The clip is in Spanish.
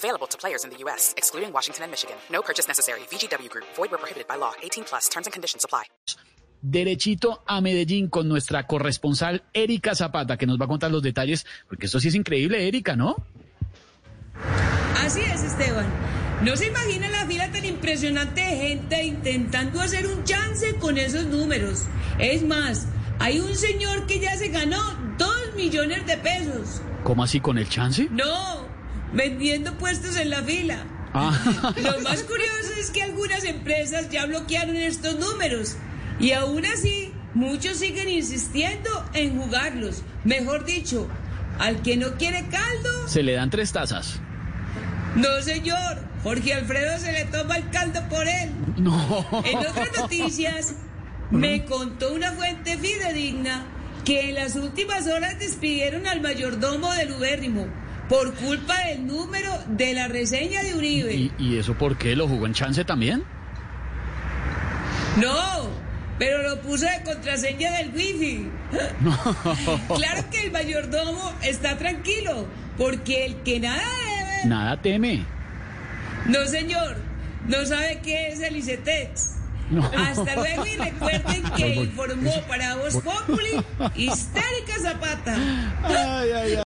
Available to players in the U.S., excluding Washington and Michigan. No purchase necessary. VGW Group. Void where prohibited by law. 18 plus. Terms and conditions apply. derechito a Medellín con nuestra corresponsal Erika Zapata, que nos va a contar los detalles, porque esto sí es increíble, Erika, ¿no? Así es, Esteban. No se imagina la fila tan impresionante de gente intentando hacer un chance con esos números. Es más, hay un señor que ya se ganó dos millones de pesos. ¿Cómo así con el chance? No, vendiendo puestos en la fila. Ah, Lo más curioso es que algunas empresas ya bloquearon estos números y aún así muchos siguen insistiendo en jugarlos. Mejor dicho, al que no quiere caldo, se le dan tres tazas. no señor, Jorge Alfredo se le toma el caldo por él. No. En otras noticias, me contó una fuente fidedigna que en las últimas horas despidieron al mayordomo del Ubérrimo por culpa del número de la reseña de Uribe. ¿Y, y eso por qué? ¿Lo jugó en chance también? No, pero lo puso de contraseña del wifi. Claro que el mayordomo está tranquilo, porque el que nada debe... Nada teme. No, señor, no sabe qué es el ICETEX. No. Hasta luego y recuerden que informó para Voz Populi Histérica Zapata. Ay, ay, ay.